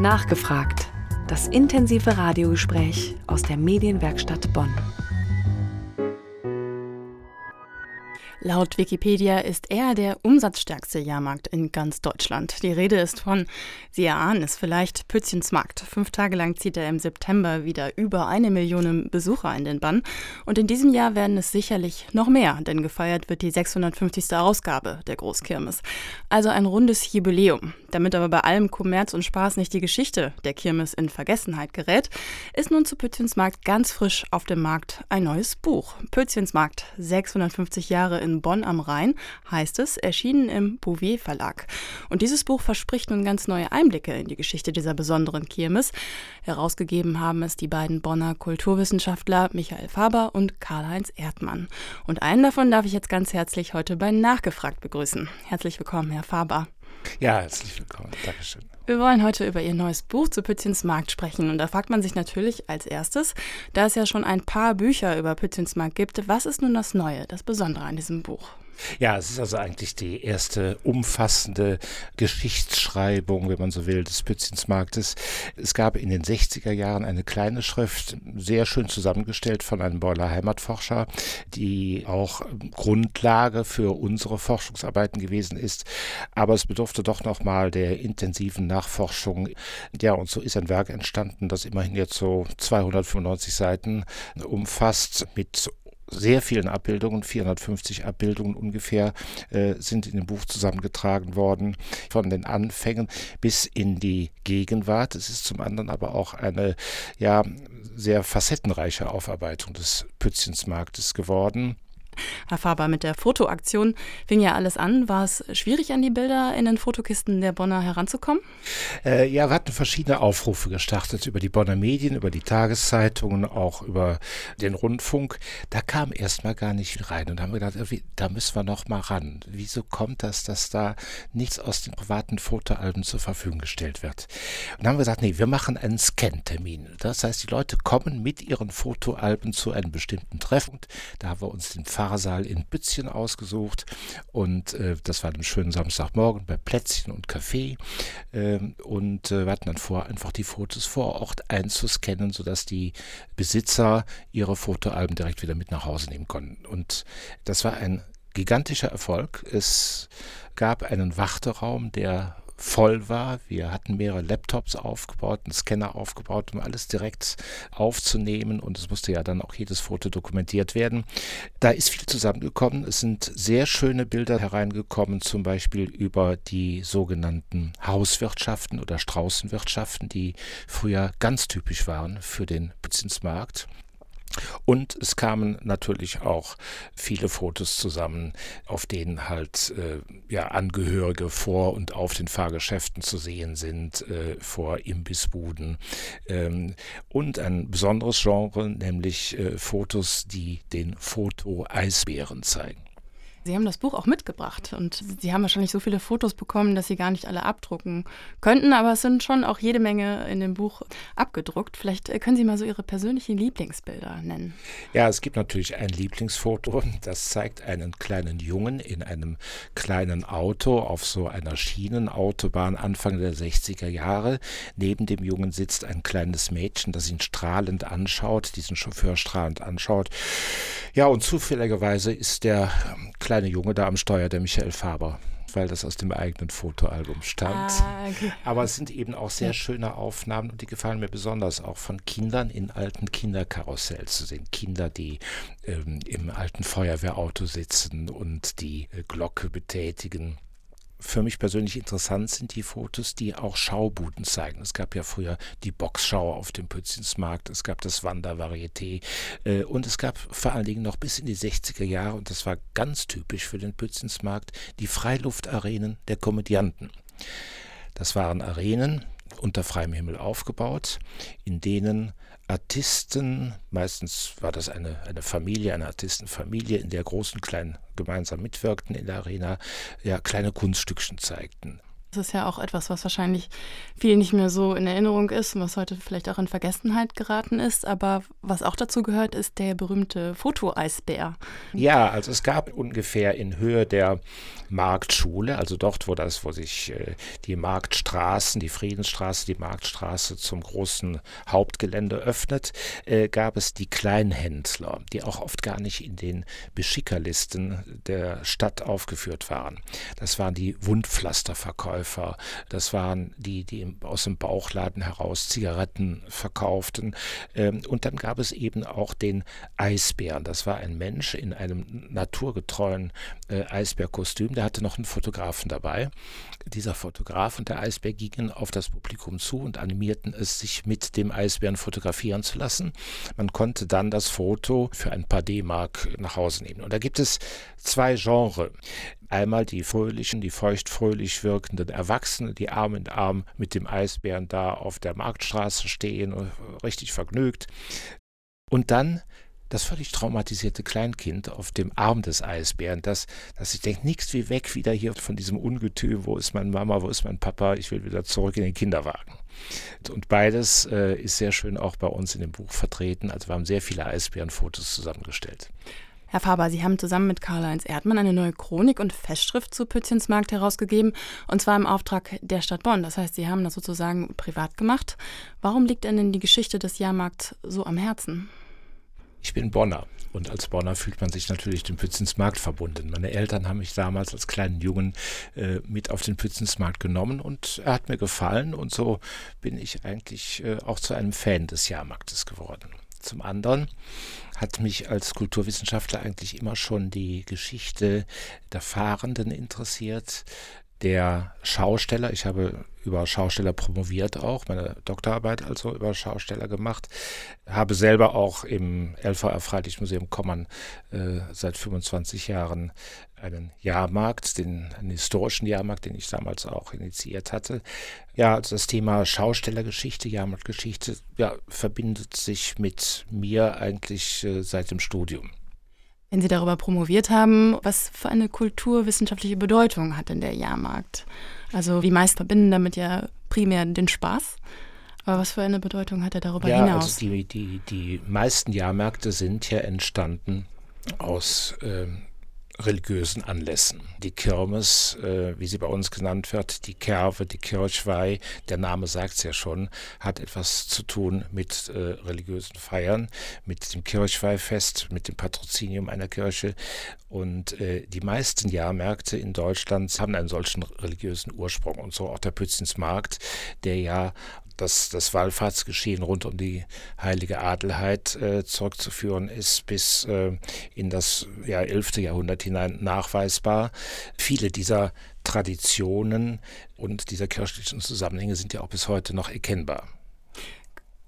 Nachgefragt. Das intensive Radiogespräch aus der Medienwerkstatt Bonn. Laut Wikipedia ist er der umsatzstärkste Jahrmarkt in ganz Deutschland. Die Rede ist von, Sie erahnen es vielleicht, Pützchensmarkt. Fünf Tage lang zieht er im September wieder über eine Million Besucher in den Bann. Und in diesem Jahr werden es sicherlich noch mehr, denn gefeiert wird die 650. Ausgabe der Großkirmes. Also ein rundes Jubiläum. Damit aber bei allem Kommerz und Spaß nicht die Geschichte der Kirmes in Vergessenheit gerät, ist nun zu Pützchensmarkt ganz frisch auf dem Markt ein neues Buch. Pützchensmarkt, 650 Jahre in in Bonn am Rhein, heißt es, erschienen im Bouvier Verlag. Und dieses Buch verspricht nun ganz neue Einblicke in die Geschichte dieser besonderen Kirmes. Herausgegeben haben es die beiden Bonner Kulturwissenschaftler Michael Faber und Karl-Heinz Erdmann. Und einen davon darf ich jetzt ganz herzlich heute bei Nachgefragt begrüßen. Herzlich willkommen, Herr Faber. Ja, herzlich willkommen. Dankeschön. Wir wollen heute über Ihr neues Buch zu Pützchens Markt sprechen. Und da fragt man sich natürlich als erstes, da es ja schon ein paar Bücher über Pützchens Markt gibt, was ist nun das Neue, das Besondere an diesem Buch? Ja, es ist also eigentlich die erste umfassende Geschichtsschreibung, wenn man so will, des Pützchensmarktes. Es gab in den 60er Jahren eine kleine Schrift, sehr schön zusammengestellt von einem Beuler Heimatforscher, die auch Grundlage für unsere Forschungsarbeiten gewesen ist. Aber es bedurfte doch nochmal der intensiven Nachforschung. Ja, und so ist ein Werk entstanden, das immerhin jetzt so 295 Seiten umfasst mit sehr vielen Abbildungen, 450 Abbildungen ungefähr, äh, sind in dem Buch zusammengetragen worden, von den Anfängen bis in die Gegenwart. Es ist zum anderen aber auch eine ja, sehr facettenreiche Aufarbeitung des Pützchensmarktes geworden. Herr Faber, mit der Fotoaktion fing ja alles an. War es schwierig, an die Bilder in den Fotokisten der Bonner heranzukommen? Äh, ja, wir hatten verschiedene Aufrufe gestartet über die Bonner Medien, über die Tageszeitungen, auch über den Rundfunk. Da kam erstmal gar nicht rein und haben gedacht, da müssen wir noch mal ran. Wieso kommt das, dass da nichts aus den privaten Fotoalben zur Verfügung gestellt wird? Und dann haben wir gesagt, nee, wir machen einen Scan-Termin. Das heißt, die Leute kommen mit ihren Fotoalben zu einem bestimmten Treffpunkt. Da haben wir uns den Fahrer Pfarrsaal in Bützchen ausgesucht und äh, das war am schönen Samstagmorgen bei Plätzchen und Kaffee äh, und äh, wir hatten dann vor, einfach die Fotos vor Ort einzuscannen, sodass die Besitzer ihre Fotoalben direkt wieder mit nach Hause nehmen konnten. Und das war ein gigantischer Erfolg. Es gab einen Warteraum, der voll war. Wir hatten mehrere Laptops aufgebaut, einen Scanner aufgebaut, um alles direkt aufzunehmen und es musste ja dann auch jedes Foto dokumentiert werden. Da ist viel zusammengekommen. Es sind sehr schöne Bilder hereingekommen, zum Beispiel über die sogenannten Hauswirtschaften oder Straußenwirtschaften, die früher ganz typisch waren für den Zinsmarkt. Und es kamen natürlich auch viele Fotos zusammen, auf denen halt äh, ja, Angehörige vor und auf den Fahrgeschäften zu sehen sind, äh, vor Imbissbuden. Ähm, und ein besonderes Genre, nämlich äh, Fotos, die den Foto-Eisbären zeigen. Sie haben das Buch auch mitgebracht und Sie haben wahrscheinlich so viele Fotos bekommen, dass Sie gar nicht alle abdrucken könnten, aber es sind schon auch jede Menge in dem Buch abgedruckt. Vielleicht äh, können Sie mal so Ihre persönlichen Lieblingsbilder nennen. Ja, es gibt natürlich ein Lieblingsfoto, das zeigt einen kleinen Jungen in einem kleinen Auto auf so einer Schienenautobahn Anfang der 60er Jahre. Neben dem Jungen sitzt ein kleines Mädchen, das ihn strahlend anschaut, diesen Chauffeur strahlend anschaut. Ja, und zufälligerweise ist der kleine Junge da am Steuer, der Michael Faber weil das aus dem eigenen Fotoalbum stammt. Ah, okay. Aber es sind eben auch sehr schöne Aufnahmen und die gefallen mir besonders auch von Kindern in alten Kinderkarussells zu sehen. Kinder, die ähm, im alten Feuerwehrauto sitzen und die äh, Glocke betätigen für mich persönlich interessant sind die Fotos, die auch Schaubuden zeigen. Es gab ja früher die Boxschau auf dem Pützinsmarkt, es gab das Wandervarieté äh, und es gab vor allen Dingen noch bis in die 60er Jahre, und das war ganz typisch für den Pützinsmarkt, die Freiluftarenen der Komödianten. Das waren Arenen unter freiem Himmel aufgebaut, in denen Artisten, meistens war das eine, eine Familie, eine Artistenfamilie, in der großen kleinen gemeinsam mitwirkten in der Arena, ja, kleine Kunststückchen zeigten. Das ist ja auch etwas, was wahrscheinlich viel nicht mehr so in Erinnerung ist und was heute vielleicht auch in Vergessenheit geraten ist. Aber was auch dazu gehört, ist der berühmte Fotoeisbär. Ja, also es gab ungefähr in Höhe der Marktschule, also dort, wo das, wo sich äh, die Marktstraßen, die Friedensstraße, die Marktstraße zum großen Hauptgelände öffnet, äh, gab es die Kleinhändler, die auch oft gar nicht in den Beschickerlisten der Stadt aufgeführt waren. Das waren die Wundpflasterverkäufer, das waren die, die aus dem Bauchladen heraus Zigaretten verkauften. Ähm, und dann gab es eben auch den Eisbären. Das war ein Mensch in einem naturgetreuen äh, Eisbärkostüm der hatte noch einen Fotografen dabei. Dieser Fotograf und der Eisbär gingen auf das Publikum zu und animierten es, sich mit dem Eisbären fotografieren zu lassen. Man konnte dann das Foto für ein paar D-Mark nach Hause nehmen. Und da gibt es zwei Genres. Einmal die fröhlichen, die feuchtfröhlich wirkenden Erwachsenen, die Arm in Arm mit dem Eisbären da auf der Marktstraße stehen, richtig vergnügt. Und dann das völlig traumatisierte Kleinkind auf dem Arm des Eisbären, das, das ich denke, nichts wie weg wieder hier von diesem Ungetüm, wo ist meine Mama, wo ist mein Papa, ich will wieder zurück in den Kinderwagen. Und beides äh, ist sehr schön auch bei uns in dem Buch vertreten. Also wir haben sehr viele Eisbärenfotos zusammengestellt. Herr Faber, Sie haben zusammen mit Karl-Heinz Erdmann eine neue Chronik und Festschrift zu Pützchensmarkt herausgegeben, und zwar im Auftrag der Stadt Bonn. Das heißt, Sie haben das sozusagen privat gemacht. Warum liegt Ihnen die Geschichte des Jahrmarkts so am Herzen? Ich bin Bonner und als Bonner fühlt man sich natürlich dem Pützensmarkt verbunden. Meine Eltern haben mich damals als kleinen Jungen äh, mit auf den Pützensmarkt genommen und er hat mir gefallen und so bin ich eigentlich äh, auch zu einem Fan des Jahrmarktes geworden. Zum anderen hat mich als Kulturwissenschaftler eigentlich immer schon die Geschichte der Fahrenden interessiert, der Schausteller. Ich habe über Schausteller promoviert auch, meine Doktorarbeit also über Schausteller gemacht. Habe selber auch im LVR Freilichtmuseum Kommern äh, seit 25 Jahren einen Jahrmarkt, den einen historischen Jahrmarkt, den ich damals auch initiiert hatte. Ja, also das Thema Schaustellergeschichte, Jahrmarktgeschichte, ja, verbindet sich mit mir eigentlich äh, seit dem Studium. Wenn Sie darüber promoviert haben, was für eine kulturwissenschaftliche Bedeutung hat denn der Jahrmarkt? Also die meisten verbinden damit ja primär den Spaß. Aber was für eine Bedeutung hat er darüber ja, hinaus? Also die, die, die meisten Jahrmärkte sind ja entstanden aus ähm, religiösen Anlässen. Die Kirmes, äh, wie sie bei uns genannt wird, die Kerve, die Kirchweih, der Name sagt es ja schon, hat etwas zu tun mit äh, religiösen Feiern, mit dem Kirchweihfest, mit dem Patrozinium einer Kirche. Und äh, die meisten Jahrmärkte in Deutschland haben einen solchen religiösen Ursprung. Und so auch der Pützensmarkt, der ja dass das Wallfahrtsgeschehen rund um die heilige Adelheid äh, zurückzuführen ist bis äh, in das ja, 11. Jahrhundert hinein nachweisbar. Viele dieser Traditionen und dieser kirchlichen Zusammenhänge sind ja auch bis heute noch erkennbar.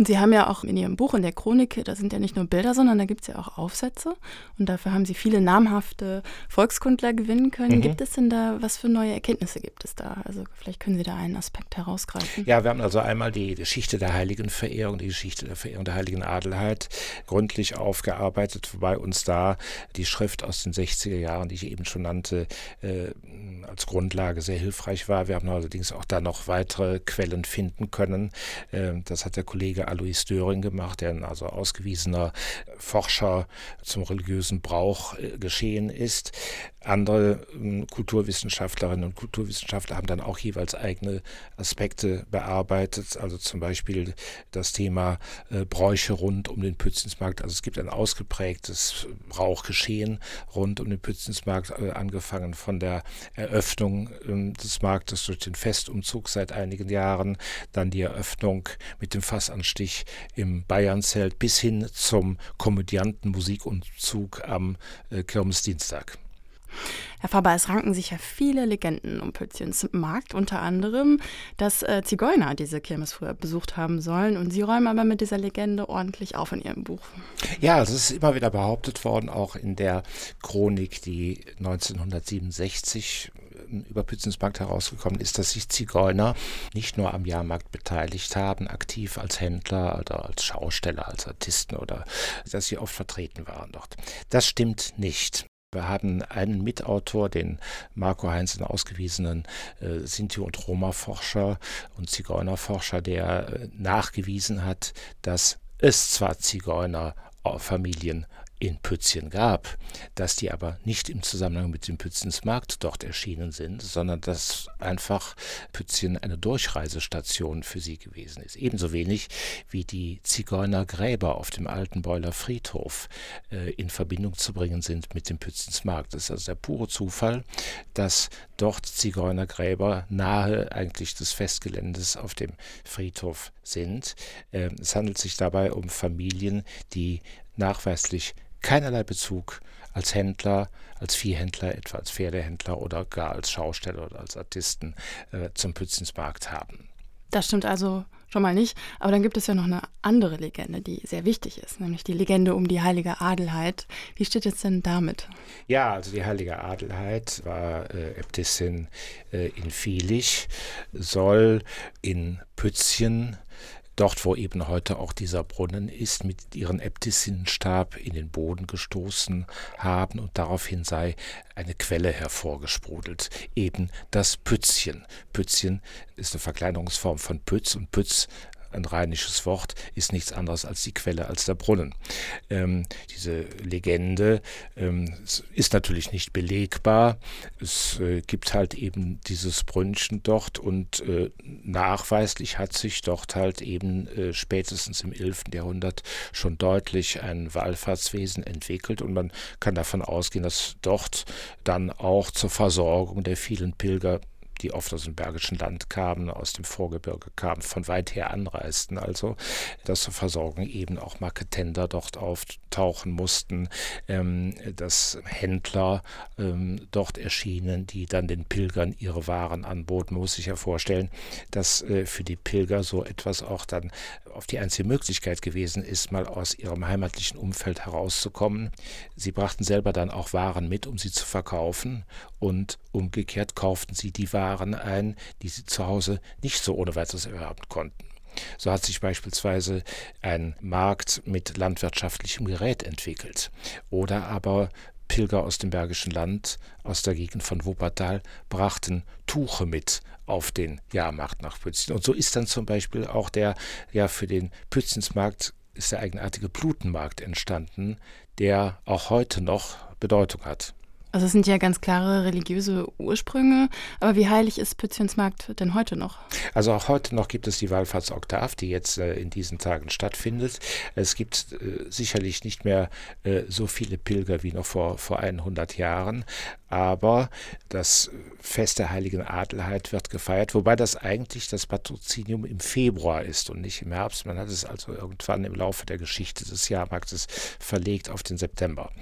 Und Sie haben ja auch in Ihrem Buch, in der Chronik, da sind ja nicht nur Bilder, sondern da gibt es ja auch Aufsätze. Und dafür haben Sie viele namhafte Volkskundler gewinnen können. Mhm. Gibt es denn da, was für neue Erkenntnisse gibt es da? Also vielleicht können Sie da einen Aspekt herausgreifen. Ja, wir haben also einmal die Geschichte der Heiligenverehrung, die Geschichte der Verehrung der Heiligen Adelheid gründlich aufgearbeitet, wobei uns da die Schrift aus den 60er Jahren, die ich eben schon nannte, äh, als Grundlage sehr hilfreich war. Wir haben allerdings auch da noch weitere Quellen finden können. Äh, das hat der Kollege Alois Döring gemacht, der ein also ausgewiesener Forscher zum religiösen Brauch äh, geschehen ist. Andere äh, Kulturwissenschaftlerinnen und Kulturwissenschaftler haben dann auch jeweils eigene Aspekte bearbeitet, also zum Beispiel das Thema äh, Bräuche rund um den Pützensmarkt. Also es gibt ein ausgeprägtes Brauchgeschehen rund um den Pützensmarkt, äh, angefangen von der Eröffnung äh, des Marktes durch den Festumzug seit einigen Jahren, dann die Eröffnung mit dem Fassanstich im Bayernzelt bis hin zum Komödiantenmusikumzug am äh, Kirmesdienstag. Herr Faber, es ranken sich ja viele Legenden um Pützchens Markt, unter anderem, dass äh, Zigeuner diese Kirmes früher besucht haben sollen. Und Sie räumen aber mit dieser Legende ordentlich auf in Ihrem Buch. Ja, es ist immer wieder behauptet worden, auch in der Chronik, die 1967 über Pützens Markt herausgekommen ist, dass sich Zigeuner nicht nur am Jahrmarkt beteiligt haben, aktiv als Händler oder als Schausteller, als Artisten oder dass sie oft vertreten waren dort. Das stimmt nicht. Wir haben einen Mitautor, den Marco Heinz, einen ausgewiesenen äh, Sinti- und Roma-Forscher und Zigeunerforscher, der äh, nachgewiesen hat, dass es zwar Zigeunerfamilien in Pützchen gab, dass die aber nicht im Zusammenhang mit dem Pützensmarkt dort erschienen sind, sondern dass einfach Pützchen eine Durchreisestation für sie gewesen ist. Ebenso wenig wie die Zigeunergräber auf dem alten Beuler Friedhof äh, in Verbindung zu bringen sind mit dem Pützensmarkt. Das ist also der pure Zufall, dass dort Zigeunergräber nahe eigentlich des Festgeländes auf dem Friedhof sind. Äh, es handelt sich dabei um Familien, die nachweislich keinerlei Bezug als Händler, als Viehhändler, etwa als Pferdehändler oder gar als Schausteller oder als Artisten äh, zum Pützensmarkt haben. Das stimmt also schon mal nicht. Aber dann gibt es ja noch eine andere Legende, die sehr wichtig ist, nämlich die Legende um die heilige Adelheid. Wie steht es denn damit? Ja, also die heilige Adelheid war äh, Äbtissin äh, in Vielich, soll in Pützchen dort, wo eben heute auch dieser Brunnen ist, mit ihren Äbtissinnenstab in den Boden gestoßen haben und daraufhin sei eine Quelle hervorgesprudelt, eben das Pützchen. Pützchen ist eine Verkleinerungsform von Pütz und Pütz ein rheinisches Wort, ist nichts anderes als die Quelle, als der Brunnen. Ähm, diese Legende ähm, ist natürlich nicht belegbar. Es äh, gibt halt eben dieses Brünnchen dort und äh, nachweislich hat sich dort halt eben äh, spätestens im 11. Jahrhundert schon deutlich ein Wallfahrtswesen entwickelt und man kann davon ausgehen, dass dort dann auch zur Versorgung der vielen Pilger die oft aus dem Bergischen Land kamen, aus dem Vorgebirge kamen, von weit her anreisten. Also, dass zur Versorgung eben auch Marketender dort auftauchen mussten, ähm, dass Händler ähm, dort erschienen, die dann den Pilgern ihre Waren anboten. Muss sich ja vorstellen, dass äh, für die Pilger so etwas auch dann auf die einzige Möglichkeit gewesen ist, mal aus ihrem heimatlichen Umfeld herauszukommen. Sie brachten selber dann auch Waren mit, um sie zu verkaufen und umgekehrt kauften sie die Waren ein, die sie zu Hause nicht so ohne weiteres erwerben konnten. So hat sich beispielsweise ein Markt mit landwirtschaftlichem Gerät entwickelt. Oder aber Pilger aus dem Bergischen Land, aus der Gegend von Wuppertal, brachten Tuche mit auf den Jahrmarkt nach Pützen. Und so ist dann zum Beispiel auch der, ja, für den Pützensmarkt ist der eigenartige Blutenmarkt entstanden, der auch heute noch Bedeutung hat. Also es sind ja ganz klare religiöse Ursprünge, aber wie heilig ist Pützchensmarkt denn heute noch? Also auch heute noch gibt es die Wallfahrtsoktav, die jetzt äh, in diesen Tagen stattfindet. Es gibt äh, sicherlich nicht mehr äh, so viele Pilger wie noch vor, vor 100 Jahren, aber das Fest der heiligen Adelheid wird gefeiert, wobei das eigentlich das Patrozinium im Februar ist und nicht im Herbst. Man hat es also irgendwann im Laufe der Geschichte des Jahrmarktes verlegt auf den September.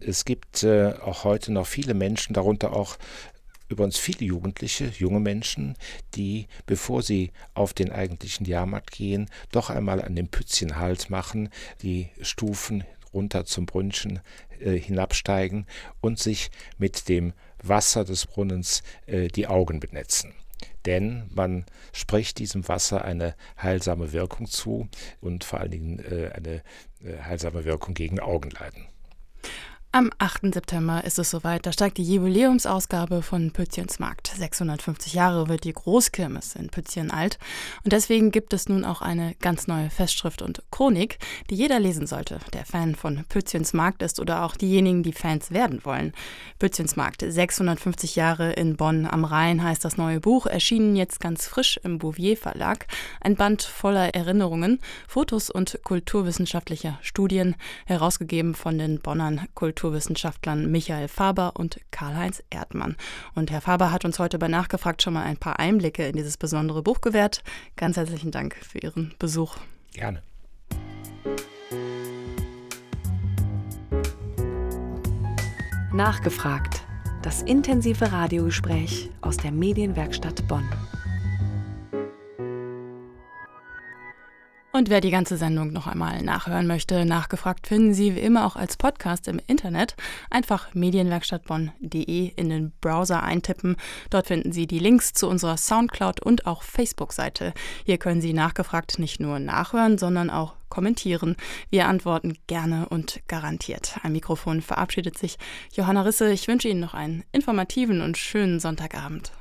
Es gibt äh, auch heute noch viele Menschen, darunter auch übrigens viele Jugendliche, junge Menschen, die, bevor sie auf den eigentlichen Jahrmarkt gehen, doch einmal an dem Pützchen Halt machen, die Stufen runter zum Brünnchen äh, hinabsteigen und sich mit dem Wasser des Brunnens äh, die Augen benetzen. Denn man spricht diesem Wasser eine heilsame Wirkung zu und vor allen Dingen äh, eine äh, heilsame Wirkung gegen Augenleiden. Am 8. September ist es soweit. Da steigt die Jubiläumsausgabe von Pützchens Markt. 650 Jahre wird die Großkirmes in Pützchen alt. Und deswegen gibt es nun auch eine ganz neue Festschrift und Chronik, die jeder lesen sollte, der Fan von Pützchens Markt ist oder auch diejenigen, die Fans werden wollen. Pützchens Markt, 650 Jahre in Bonn am Rhein heißt das neue Buch, erschienen jetzt ganz frisch im Bouvier Verlag. Ein Band voller Erinnerungen, Fotos und kulturwissenschaftlicher Studien, herausgegeben von den Bonnern Kultur Kulturwissenschaftlern Michael Faber und Karl-Heinz Erdmann. Und Herr Faber hat uns heute bei Nachgefragt schon mal ein paar Einblicke in dieses besondere Buch gewährt. Ganz herzlichen Dank für Ihren Besuch. Gerne. Nachgefragt. Das intensive Radiogespräch aus der Medienwerkstatt Bonn. Und wer die ganze Sendung noch einmal nachhören möchte, nachgefragt finden Sie wie immer auch als Podcast im Internet. Einfach medienwerkstattbonn.de in den Browser eintippen. Dort finden Sie die Links zu unserer Soundcloud und auch Facebook-Seite. Hier können Sie nachgefragt nicht nur nachhören, sondern auch kommentieren. Wir antworten gerne und garantiert. Am Mikrofon verabschiedet sich Johanna Risse. Ich wünsche Ihnen noch einen informativen und schönen Sonntagabend.